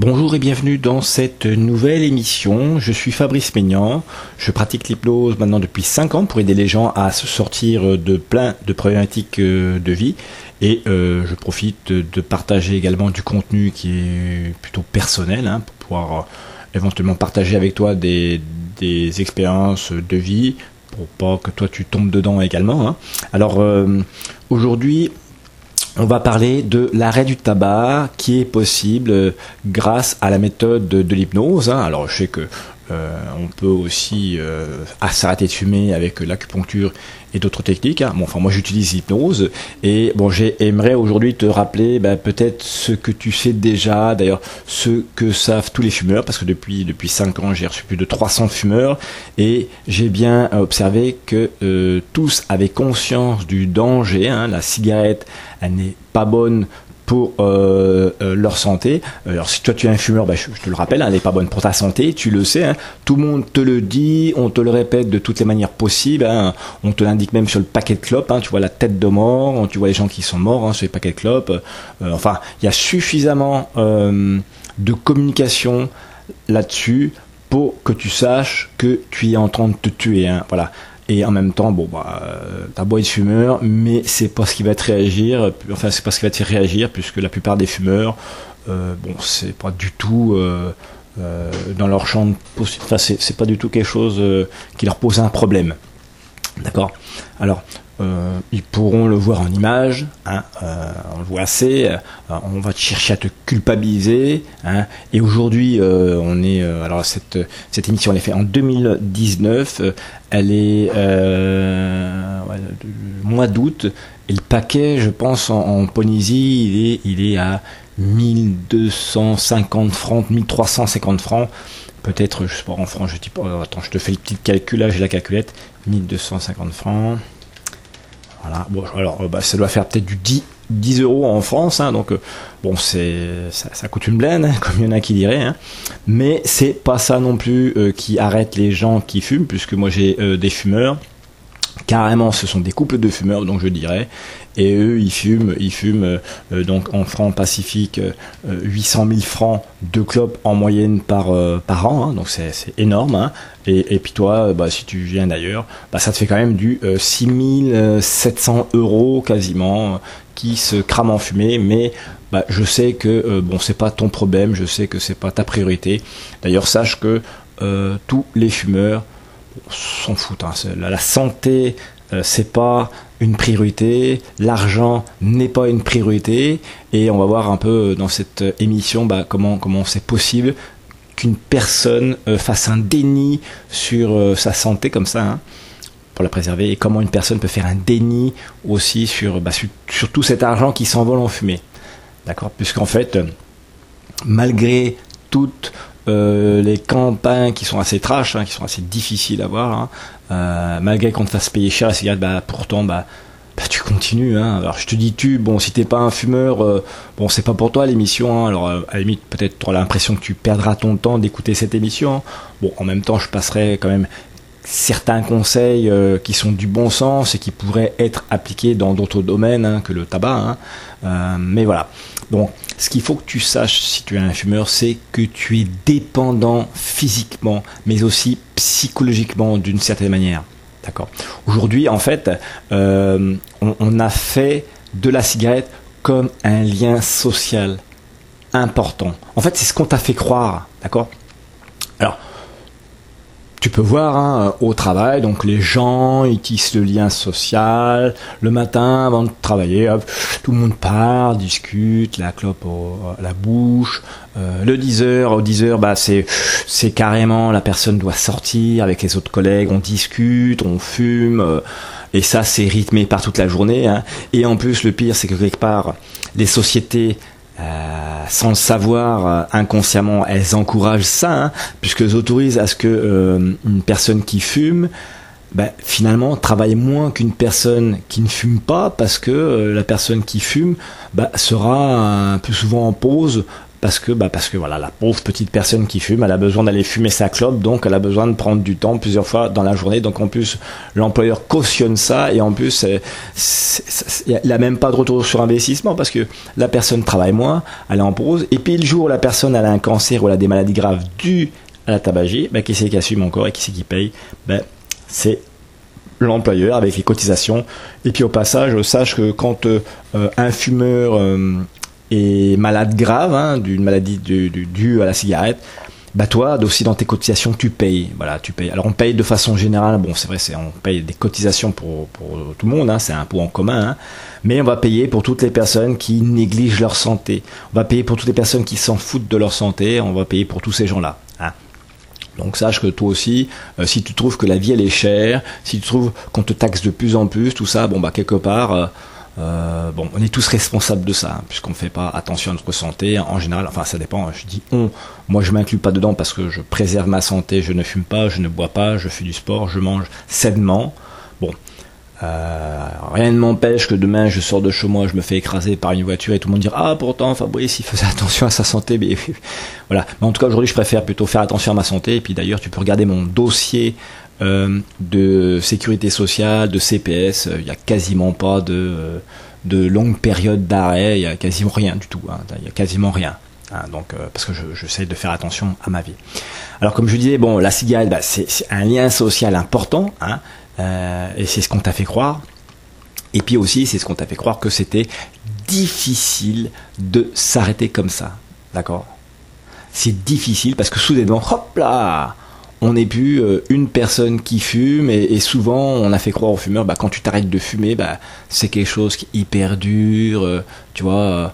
Bonjour et bienvenue dans cette nouvelle émission. Je suis Fabrice Maignan. Je pratique l'hypnose maintenant depuis 5 ans pour aider les gens à se sortir de plein de problématiques euh, de vie. Et euh, je profite de partager également du contenu qui est plutôt personnel hein, pour pouvoir euh, éventuellement partager avec toi des, expériences de vie pour pas que toi tu tombes dedans également. Hein. Alors aujourd'hui on va parler de l'arrêt du tabac qui est possible euh, grâce à la méthode de, l'hypnose. Hein. Alors je sais que euh, on peut aussi euh, s'arrêter de fumer avec l'acupuncture et d'autres techniques. Hein. Bon, enfin, moi j'utilise l'hypnose et bon, j'aimerais aujourd'hui te rappeler bah, peut-être ce que tu sais déjà, d'ailleurs ce que savent tous les fumeurs, parce que depuis depuis 5 ans j'ai reçu plus de 300 fumeurs et j'ai bien observé que euh, tous avaient conscience du danger. Hein. La cigarette, elle n'est pas bonne pour euh, euh, leur santé. Alors si toi tu es un fumeur, bah, je, te le rappelle, hein, elle n'est pas bonne pour ta santé, tu le sais, hein. tout le monde te le dit, on te le répète de toutes les manières possibles, hein. on te l'indique même sur le paquet de clopes, tu vois la tête de mort, tu vois les gens qui sont morts sur les paquets de clopes, euh, enfin il y a suffisamment de communication là-dessus pour que tu saches que tu es en train de te tuer. Voilà. Et en même temps, bon, bah, t'as beau être fumeur, mais c'est pas ce qui va te réagir. Enfin, c'est pas ce qui va te réagir, puisque la plupart des fumeurs, euh, bon, c'est pas du tout euh, euh, dans leur champ de Enfin, c'est pas du tout quelque chose qui leur pose un problème. D'accord? Alors, euh, ils pourront le voir en image, hein, euh, on le voit assez, euh, on va chercher à te culpabiliser, hein, et aujourd'hui on est, alors cette, cette émission elle est faite en 2019, elle est ouais, mois d'août, et le paquet je pense en, en Polynésie il est, il est à 1250 francs, 1350 francs, peut-être, je sais pas en francs, je dis pas, attends, je te fais le petit calcul là, j'ai la calculette, 1250 francs. Voilà. Bon, alors, euh, bah, ça doit faire peut-être du 10, 10 euros en France, hein, donc euh, bon, c'est ça, coûte une blende, hein, comme il y en a qui diraient, hein. mais c'est pas ça non plus euh, qui arrête les gens qui fument, puisque moi j'ai des fumeurs carrément ce sont des couples de fumeurs donc je dirais. Et eux ils fument ils fument euh, donc en francs pacifiques 800 000 francs de clopes en moyenne par euh, an hein, donc c'est énorme hein. et, puis toi bah, si tu viens d'ailleurs bah, ça te fait quand même du 6700 euh, euros quasiment qui se crament en fumée. Mais bah, je sais que bon c'est pas ton problème je sais que c'est pas ta priorité. D'ailleurs sache que tous les fumeurs s'en foutent. Hein. La, santé, euh, c'est pas une priorité, l'argent n'est pas une priorité, et on va voir un peu dans cette émission bah, comment c'est possible qu'une personne euh, fasse un déni sur euh, sa santé comme ça. Hein, pour la préserver et comment une personne peut faire un déni aussi sur, bah, sur, tout cet argent qui s'envole en fumée. D'accord? Puisqu'en fait, malgré toute euh, les campagnes qui sont assez trash, hein, qui sont assez difficiles à voir, hein, euh, malgré qu'on te fasse payer cher la cigarette, bah, pourtant, bah, bah, tu continues. Hein. Alors je te dis tu, bon, si t'es pas un fumeur, euh, bon, c'est pas pour toi l'émission. Alors à la limite, peut-être tu l'impression que tu perdras ton temps d'écouter cette émission. Bon, en même temps, je passerai quand même certains conseils qui sont du bon sens et qui pourraient être appliqués dans d'autres domaines que le tabac. mais voilà. Donc, ce qu'il faut que tu saches si tu es un fumeur, c'est que tu es dépendant physiquement, mais aussi psychologiquement d'une certaine manière. D'accord Aujourd'hui, en fait, euh, on, a fait de la cigarette comme un lien social important. En fait, c'est ce qu'on t'a fait croire. D'accord Alors, tu peux voir hein, au travail, donc les gens ils tissent le lien social. Le matin, avant de travailler, tout le monde parle, discute, la clope à la bouche. Euh, le 10 heures, au 10 heures, bah c'est c'est carrément la personne doit sortir avec les autres collègues, on discute, on fume. Euh, et ça, c'est rythmé par toute la journée. Hein. Et en plus, le pire, c'est que quelque part, les sociétés euh, sans le savoir, euh, inconsciemment, elles encouragent ça, hein, puisqu'elles autorisent à ce que euh, une personne qui fume, ben, finalement, travaille moins qu'une personne qui ne fume pas, parce que la personne qui fume ben, sera plus souvent en pause parce que bah parce que voilà la pauvre petite personne qui fume elle a besoin d'aller fumer sa clope donc elle a besoin de prendre du temps plusieurs fois dans la journée. Donc en plus l'employeur cautionne ça et en plus il n'a même pas de retour sur investissement parce que la personne travaille moins elle est en pause. Et puis le jour où la personne a un cancer ou elle a des maladies graves dues à la tabagie bah, qui c'est qui assume encore et qui c'est qui paye? Ben c'est l'employeur avec les cotisations. Et puis au passage, sache que quand euh, un fumeur euh, est malade grave hein, d'une maladie due à la cigarette, bah toi aussi dans tes cotisations tu payes. Voilà tu payes. Alors on paye de façon générale bon c'est vrai c'est on paye des cotisations pour, pour tout le monde hein, c'est un pot en commun hein, mais on va payer pour toutes les personnes qui négligent leur santé. On va payer pour toutes les personnes qui s'en foutent de leur santé on va payer pour tous ces gens là hein. Donc sache que toi aussi, euh, si tu trouves que la vie elle est chère, si tu trouves qu'on te taxe de plus en plus, tout ça, bon bah quelque part, euh, euh, bon, on est tous responsables de ça, hein, puisqu'on ne fait pas attention à notre santé. En général, enfin ça dépend. Je dis on, moi je m'inclus pas dedans parce que je préserve ma santé, je ne fume pas, je ne bois pas, je fais du sport, je mange sainement. Bon, euh, rien ne m'empêche que demain je sors de chez moi, je me fais écraser par une voiture et tout le monde dira ah pourtant Fabrice il faisait attention à sa santé. Mais voilà. Mais en tout cas aujourd'hui je préfère plutôt faire attention à ma santé. Et puis d'ailleurs tu peux regarder mon dossier de sécurité sociale, de CPS. Il n'y a quasiment pas de de longue période d'arrêt. Il y a quasiment rien du tout. Hein. Il y a quasiment rien. Hein, donc, euh, parce que j'essaie de faire attention à ma vie. Alors, comme je disais, bon, la cigarette, bah, c'est un lien social important. Hein, euh, et c'est ce qu'on t'a fait croire. Et puis aussi, c'est ce qu'on t'a fait croire que c'était difficile de s'arrêter comme ça. D'accord? C'est difficile parce que soudainement, hop là on n'est plus euh, une personne qui fume et, souvent on a fait croire aux fumeurs bah, quand tu t'arrêtes de fumer bah, c'est quelque chose qui est hyper dur euh, tu vois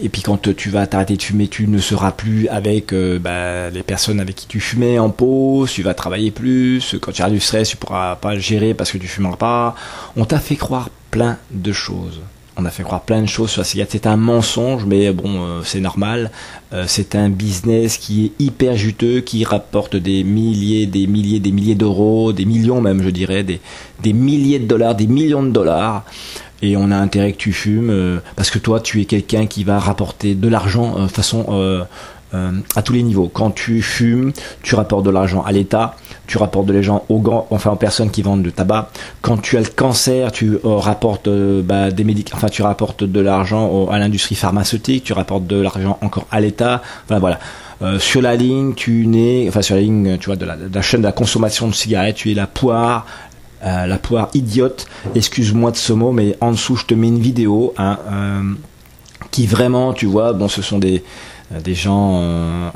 et puis quand tu vas t'arrêter de fumer, tu ne seras plus avec euh, bah, les personnes avec qui tu fumais en pause, tu vas travailler plus, quand tu as du stress, tu pourras pas le gérer parce que tu fumeras pas. On t'a fait croire plein de choses. On a fait croire plein de choses sur la cigarette. C'est un mensonge, mais bon, euh, c'est normal. Euh, c'est un business qui est hyper juteux, qui rapporte des milliers, des milliers, des milliers d'euros, des millions même, je dirais, des, milliers de dollars, des millions de dollars et on a intérêt que tu fumes euh, parce que toi tu es quelqu'un qui va rapporter de l'argent façon à tous les niveaux. Quand tu fumes, tu rapportes de l'argent à l'État, tu rapportes de l'argent aux enfin aux personnes qui vendent du tabac. Quand tu as le cancer, tu rapportes bah, des médicaments, enfin tu rapportes de l'argent à l'industrie pharmaceutique, tu rapportes de l'argent encore à l'État. Enfin voilà. sur la ligne, tu nais, enfin sur la ligne, tu vois, de la, chaîne de la consommation de cigarettes, tu es la poire, euh, la poire idiote, excuse-moi de ce mot, mais en dessous je te mets une vidéo hein, euh, qui vraiment, tu vois, bon, ce sont des euh, des gens,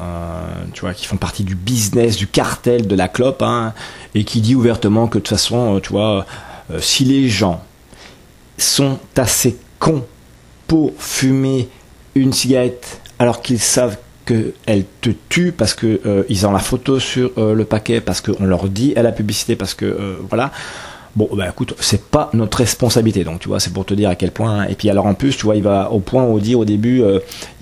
tu vois, qui font partie du business, du cartel de la clope, hein, et qui dit ouvertement que de toute façon, tu vois, si les gens sont assez cons pour fumer une cigarette alors qu'ils savent qu'elle te tue parce que euh, ils ont la photo sur euh, le paquet, parce qu'on leur dit à la publicité, parce que euh, voilà. Bon, bah écoute, c'est pas notre responsabilité, donc tu vois, c'est pour te dire à quel point. Et puis alors en plus, tu vois, il va au point où dit au début,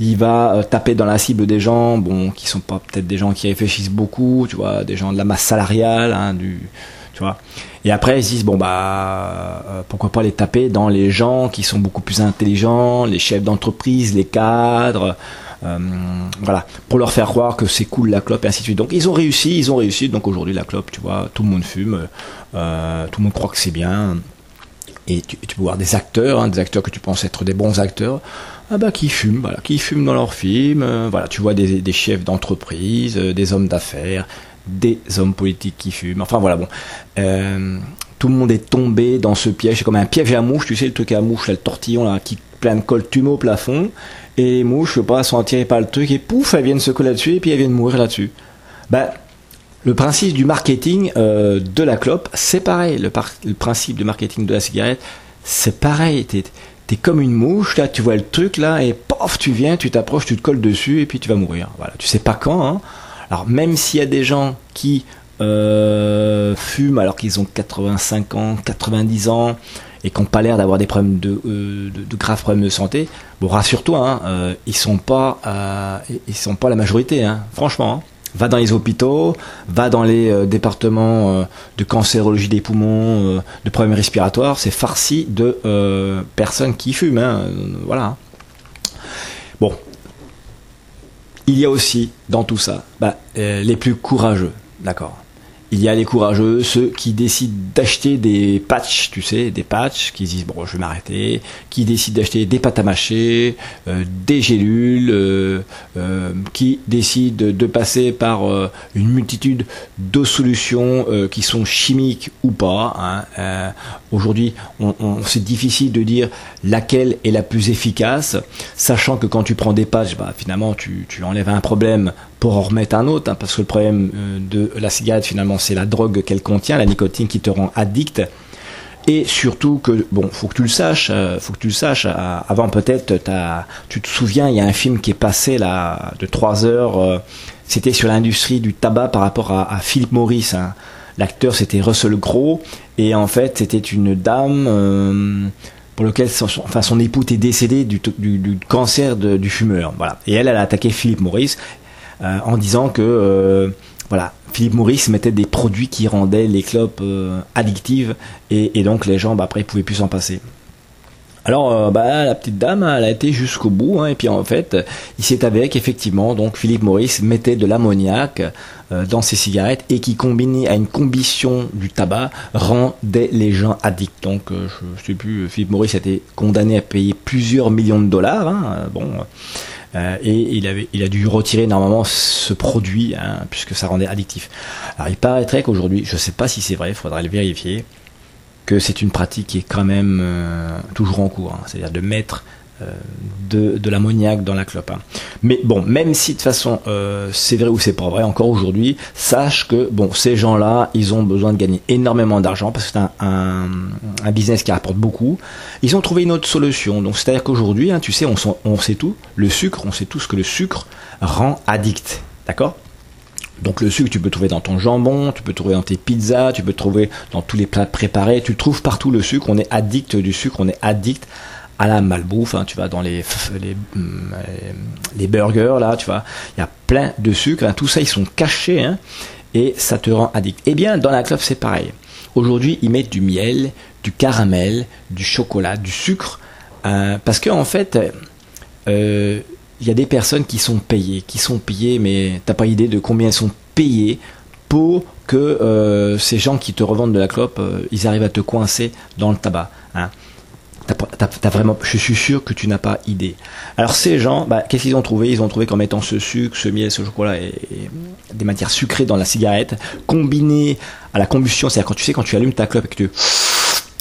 il va taper dans la cible des gens, bon, qui sont pas peut-être des gens qui réfléchissent beaucoup, tu vois, des gens de la masse salariale, hein, du, tu vois. Et après, ils se disent bon bah pourquoi pas les taper dans les gens qui sont beaucoup plus intelligents, les chefs d'entreprise, les cadres. Euh, voilà, pour leur faire croire que c'est cool la clope et ainsi de suite. Donc ils ont réussi, ils ont réussi. Donc aujourd'hui la clope, tu vois, tout le monde fume, euh, tout le monde croit que c'est bien. Et tu, peux voir des acteurs, hein, des acteurs que tu penses être des bons acteurs, ah bah qui fument, voilà, qui fument dans leurs films. Euh, voilà, tu vois des, chefs d'entreprise, des hommes d'affaires, des hommes politiques qui fument. Enfin voilà, bon. tout le monde est tombé dans ce piège. C'est comme un piège à mouche, tu sais, le truc à mouche, le tortillon là, qui plein de colle au plafond et les mouches, je sais pas, sont attirées par le truc et pouf, elles viennent se coller là-dessus et puis elles viennent mourir là-dessus. Ben, le principe du marketing euh, de la clope, c'est pareil. Le, principe du marketing de la cigarette, c'est pareil. T'es es comme une mouche, là, tu vois le truc là, et pof, tu viens, tu t'approches, tu te colles dessus et puis tu vas mourir. Voilà, tu sais pas quand. Hein. Alors même s'il y a des gens qui euh, fument alors qu'ils ont 85 ans, 90 ans, et qui n'ont pas l'air d'avoir des problèmes de, euh, de, graves problèmes de santé, bon rassure-toi, hein, euh, ils sont pas euh, ils sont pas la majorité, hein, franchement. Hein. Va dans les hôpitaux, va dans les départements de cancérologie des poumons, de problèmes respiratoires, c'est farci de personnes qui fument, voilà. Bon, Il y a aussi dans tout ça bah, les plus courageux, d'accord il y a les courageux, ceux qui décident d'acheter des patchs, tu sais, des patchs, qui disent bon, je vais m'arrêter, qui décident d'acheter des pâtes à mâcher, euh, des gélules, euh, euh, qui décident de passer par une multitude de solutions qui sont chimiques ou pas. Hein. Aujourd'hui, c'est difficile de dire laquelle est la plus efficace, sachant que quand tu prends des patchs, bah, finalement, tu enlèves un problème pour en remettre un autre, hein, parce que le problème euh, de la cigarette finalement c'est la drogue qu'elle contient, la nicotine qui te rend addict. Et surtout que bon, faut que tu le saches, euh, faut que tu le saches. Euh, avant peut-être, tu te souviens, il y a un film qui est passé là de 3 heures. c'était sur l'industrie du tabac par rapport à, Philippe Maurice. Hein. L'acteur c'était Russell Crowe et en fait c'était une dame pour lequel son, enfin, son époux était décédé du, cancer du fumeur. Voilà. Et elle, elle a attaqué Philippe Maurice. Euh, en disant que euh, voilà, Philippe Maurice mettait des produits qui rendaient les clopes euh, addictives et, donc les gens bah, après ils pouvaient plus s'en passer. Alors bah, la petite dame elle a été jusqu'au bout hein, et puis en fait il s'est avéré qu'effectivement donc Philippe Maurice mettait de l'ammoniac dans ses cigarettes et qui combiné à une combustion du tabac rendait les gens addicts. Donc je, sais plus Philippe Maurice a été condamné à payer plusieurs millions de dollars. Hein, euh, et il, avait, il a dû retirer normalement ce produit hein, puisque ça rendait addictif. Alors il paraîtrait qu'aujourd'hui, je ne sais pas si c'est vrai, il faudrait le vérifier, que c'est une pratique qui est quand même euh, toujours en cours, hein. c'est-à-dire de mettre de, de l'ammoniac dans la clope. Hein. Mais bon, même si de façon euh, c'est vrai ou c'est pas vrai, encore aujourd'hui, sache que bon, ces gens-là, ils ont besoin de gagner énormément d'argent parce que c'est un, un, business qui rapporte beaucoup. Ils ont trouvé une autre solution. Donc c'est-à-dire qu'aujourd'hui, hein, tu sais, on, on sait tout, le sucre, on sait tout ce que le sucre rend addict. D'accord? Donc le sucre, tu peux trouver dans ton jambon, tu peux trouver dans tes pizzas, tu peux trouver dans tous les plats préparés, tu trouves partout le sucre, on est addict du sucre, on est addict à la malbouffe, hein, tu vas dans les, mm, les, burgers, là, tu vois, il y a plein de sucre, hein, tout ça, ils sont cachés, hein, et ça te rend addict. Eh bien, dans la clope, c'est pareil. Aujourd'hui, ils mettent du miel, du caramel, du chocolat, du sucre, euh, parce qu'en en fait, euh, il y a des personnes qui sont payées, qui sont payées, mais t'as pas idée de combien elles sont payées pour que euh, ces gens qui te revendent de la clope, ils arrivent à te coincer dans le tabac. Vraiment, je suis sûr que tu n'as pas idée. Alors ces gens, bah, qu'est-ce qu'ils ont trouvé? Ils ont trouvé qu'en mettant ce sucre, ce miel, ce chocolat et, des matières sucrées dans la cigarette, combiné à la combustion, c'est-à-dire quand tu sais quand tu allumes ta clope et que tu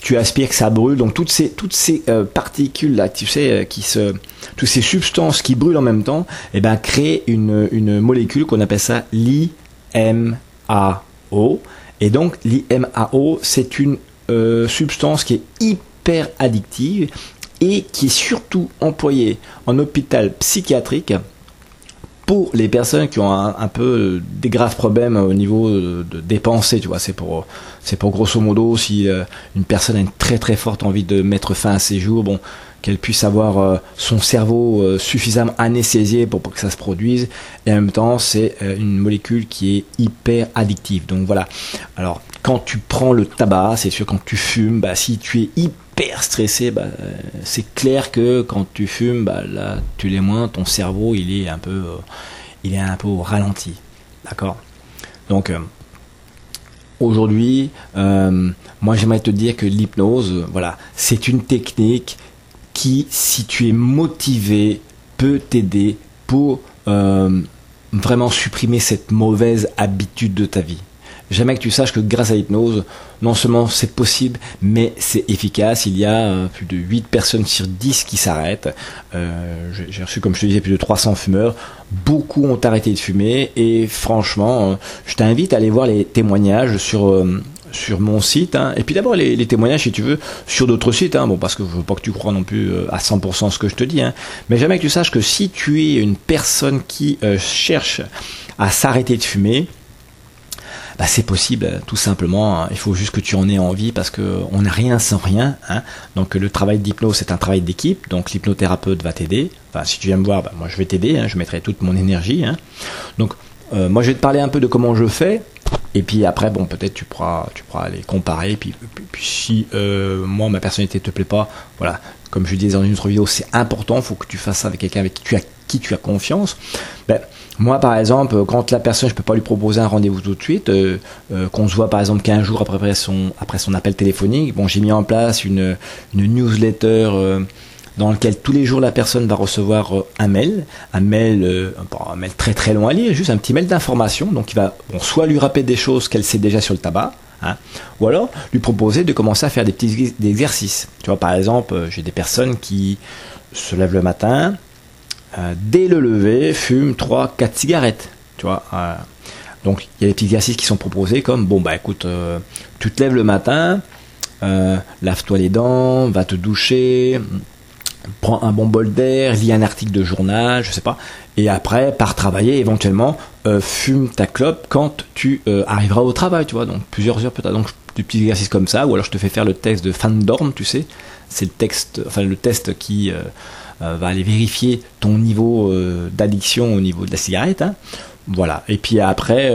tu aspires que ça brûle, donc toutes ces toutes ces euh, particules là, tu sais, euh, qui se, toutes ces substances qui brûlent en même temps, et eh ben créent une une molécule qu'on appelle ça l'IMAO. Et donc l'IMAO, c'est une euh, substance qui est hyper hyper addictive et qui est surtout employée en hôpital psychiatrique pour les personnes qui ont un, peu des graves problèmes au niveau de, des pensées, tu vois, c'est pour c'est pour grosso modo si euh, une personne a une très très forte envie de mettre fin à ses jours, bon, qu'elle puisse avoir euh, son cerveau euh, suffisamment anesthésié pour, pour, que ça se produise, et en même temps c'est une molécule qui est hyper addictive. Donc voilà. Alors quand tu prends le tabac, c'est sûr quand tu fumes, bah si tu es hyper stressé, bah, c'est clair que quand tu fumes, bah, là, tu l'es moins, ton cerveau, il est un peu, euh, il est un peu ralenti. D'accord? Donc, euh, aujourd'hui, euh, moi, j'aimerais te dire que l'hypnose, voilà, c'est une technique qui, si tu es motivé, peut t'aider pour vraiment supprimer cette mauvaise habitude de ta vie. J'aimerais que tu saches que grâce à l'hypnose, non seulement c'est possible, mais c'est efficace. Il y a euh, plus de 8 personnes sur 10 qui s'arrêtent. Euh, j'ai reçu, comme je te disais, plus de 300 fumeurs. Beaucoup ont arrêté de fumer et franchement, euh, je t'invite à aller voir les témoignages sur sur mon site, hein. et puis d'abord les, témoignages si tu veux sur d'autres sites, hein. bon parce que je veux pas que tu crois non plus à 100% ce que je te dis, hein. mais jamais que tu saches que si tu es une personne qui cherche à s'arrêter de fumer, bah, c'est possible, tout simplement. Hein. Il faut juste que tu en aies envie parce qu'on n'a rien sans rien. Hein. Donc le travail d'hypnose, c'est un travail d'équipe. Donc l'hypnothérapeute va t'aider. Enfin, si tu viens me voir, bah, moi je vais t'aider. Hein. Je mettrai toute mon énergie. Donc euh, moi je vais te parler un peu de comment je fais. Et puis après, bon, peut-être tu pourras, tu pourras les comparer. Puis, puis, si euh, moi, ma personnalité te plaît pas, voilà, comme je disais dans une autre vidéo, c'est important, il faut que tu fasses ça avec quelqu'un avec qui tu as, qui tu as confiance. Ben, moi, par exemple, quand la personne, je peux pas lui proposer un rendez-vous tout de suite, euh, euh, qu'on se voit par exemple 15 jours après son, après son appel téléphonique, bon, j'ai mis en place une, une newsletter dans lequel tous les jours la personne va recevoir euh, un mail, un mail, euh, un mail très très long à lire, juste un petit mail d'information. Donc il va bon, soit lui rappeler des choses qu'elle sait déjà sur le tabac, hein, ou alors lui proposer de commencer à faire des petits exercices. Tu vois, par exemple, euh, j'ai des personnes qui se lèvent le matin, dès le lever, fument 3-4 cigarettes. Tu vois, donc il y a des petits exercices qui sont proposés comme bon bah écoute, tu te lèves le matin, lave-toi les dents, va te doucher, prends un bon bol d'air, lis un article de journal, je sais pas, et après, par travailler, éventuellement, euh, fume ta clope quand tu euh, arriveras au travail, tu vois, donc plusieurs heures peut-être. Donc des petits exercices comme ça, ou alors je te fais faire le test de dorme, tu sais, c'est le texte, enfin le test qui euh, va aller vérifier ton niveau d'addiction au niveau de la cigarette. Hein. Voilà. Et puis après,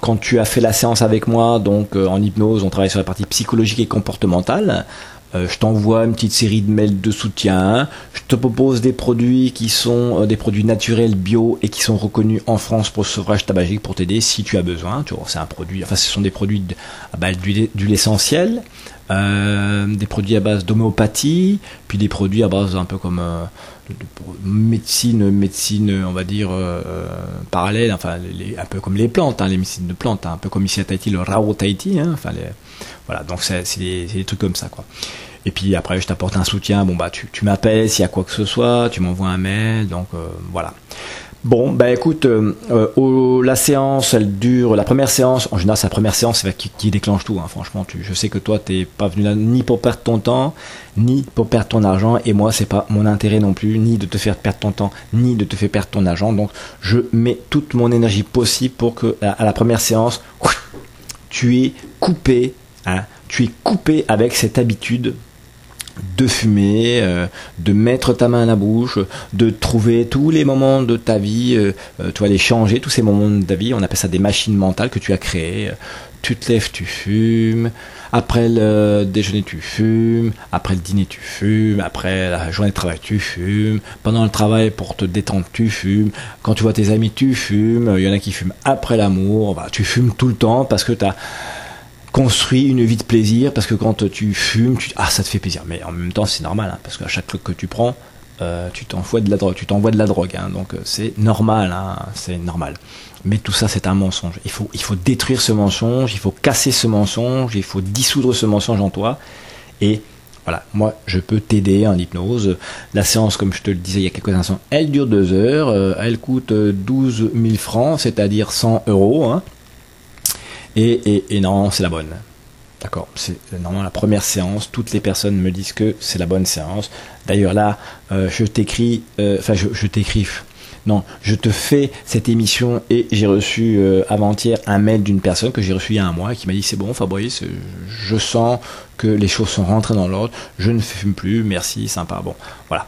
quand tu as fait la séance avec moi, donc en hypnose, on travaille sur la partie psychologique et comportementale. Euh, je t'envoie une petite série de mails de soutien. Je te propose des produits qui sont euh, des produits naturels bio et qui sont reconnus en France pour le sevrage tabagique pour t'aider si tu as besoin. C'est un produit. Enfin, ce sont des produits à base d'huile essentielle, euh, des produits à base d'homéopathie, puis des produits à base un peu comme de, médecine, médecine, on va dire parallèle. Enfin, un peu comme les plantes, hein, les médecines de plantes, hein, un peu comme ici à Tahiti, le Rao Tahiti. Hein, enfin, les, voilà, donc c'est des, trucs comme ça, quoi. Et puis après, je t'apporte un soutien. Bon, bah, tu, m'appelles s'il y a quoi que ce soit, tu m'envoies un mail, donc euh, voilà. Bon, bah écoute, euh, euh, la séance, elle dure. La première séance, en général, c'est la première séance qui, déclenche tout. Hein, franchement, je sais que toi, t'es pas venu là ni pour perdre ton temps, ni pour perdre ton argent, et moi, c'est pas mon intérêt non plus, ni de te faire perdre ton temps, ni de te faire perdre ton argent. Donc, je mets toute mon énergie possible pour que à la première séance, tu es coupé Hein, tu es coupé avec cette habitude de fumer, euh, de mettre ta main à la bouche, de trouver tous les moments de ta vie, euh, euh, tu vas les changer, tous ces moments de ta vie, on appelle ça des machines mentales que tu as créées. Tu te lèves, tu fumes, après le déjeuner tu fumes, après le dîner tu fumes, après la journée de travail tu fumes, pendant le travail pour te détendre tu fumes, quand tu vois tes amis tu fumes, il y en a qui fument après l'amour, bah, tu fumes tout le temps parce que tu as construis une vie de plaisir parce que quand tu fumes, tu ah ça te fait plaisir. Mais en même temps c'est normal hein, parce qu'à chaque fois que tu prends, euh, tu t'envoies de la drogue, tu t'envoies de la drogue, hein, donc euh, c'est normal, hein, c'est normal. Mais tout ça c'est un mensonge. Il faut il faut détruire ce mensonge, il faut casser ce mensonge, il faut dissoudre ce mensonge en toi et voilà, moi je peux t'aider en hypnose. La séance, comme je te le disais il y a quelques instants, elle dure deux heures, euh, elle coûte 12 000 francs, c'est-à-dire 100 euros. Hein. Et, non, c'est la bonne. D'accord, c'est normalement la première séance. Toutes les personnes me disent que c'est la bonne séance. D'ailleurs là, euh, je t'écris, euh, enfin je, t'écris. Non, je te fais cette émission et j'ai reçu euh, avant-hier un mail d'une personne que j'ai reçu il y a un mois qui m'a dit c'est bon Fabrice, je sens que les choses sont rentrées dans l'ordre, je ne fume plus, merci, sympa. Bon, voilà.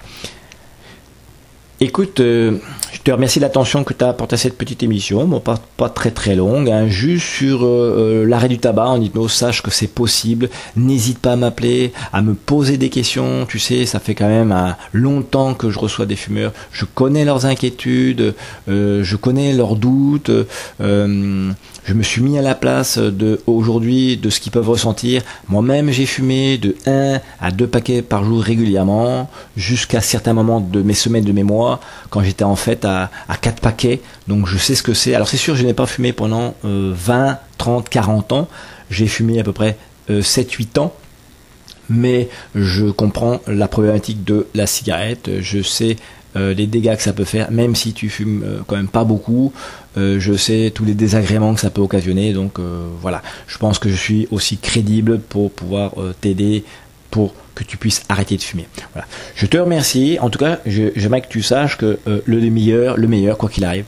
Écoute, euh, je te remercie de l'attention que tu as apporté à cette petite émission, bon, pas, très très longue, hein, juste sur euh, euh, l'arrêt du tabac en hypnose, sache que c'est possible, n'hésite pas à m'appeler, à me poser des questions, tu sais, ça fait quand même un longtemps que je reçois des fumeurs, je connais leurs inquiétudes, je connais leurs doutes, je me suis mis à la place de aujourd'hui de ce qu'ils peuvent ressentir. Moi-même, j'ai fumé de 1 à 2 paquets par jour régulièrement, jusqu'à certains moments de mes semaines de mémoire, quand j'étais en fait à, à 4 paquets. Donc je sais ce que c'est. Alors c'est sûr, je n'ai pas fumé pendant 20, 30, 40 ans. J'ai fumé à peu près 7-8 euh, ans mais je comprends la problématique de la cigarette, je sais euh, les dégâts que ça peut faire, même si tu fumes euh, quand même pas beaucoup. Je sais tous les désagréments que ça peut occasionner. Donc voilà, je pense que je suis aussi crédible pour pouvoir t'aider pour que tu puisses arrêter de fumer. Voilà. Je te remercie. En tout cas, j'aimerais que tu saches que le meilleur, le meilleur, quoi qu'il arrive,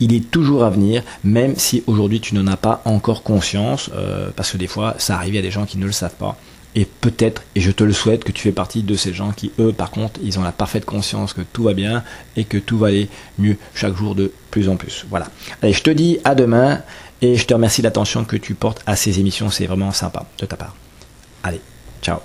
il est toujours à venir, même si aujourd'hui tu n'en as pas encore conscience, parce que des fois, ça arrive à des gens qui ne le savent pas. Et peut-être, et je te le souhaite, que tu fais partie de ces gens qui, eux, par contre, ils ont la parfaite conscience que tout va bien et que tout va aller mieux chaque jour de plus en plus. Voilà. Allez, je te dis à demain Et je te remercie de l'attention que tu portes à ces émissions. C'est vraiment sympa de ta part. Allez, ciao.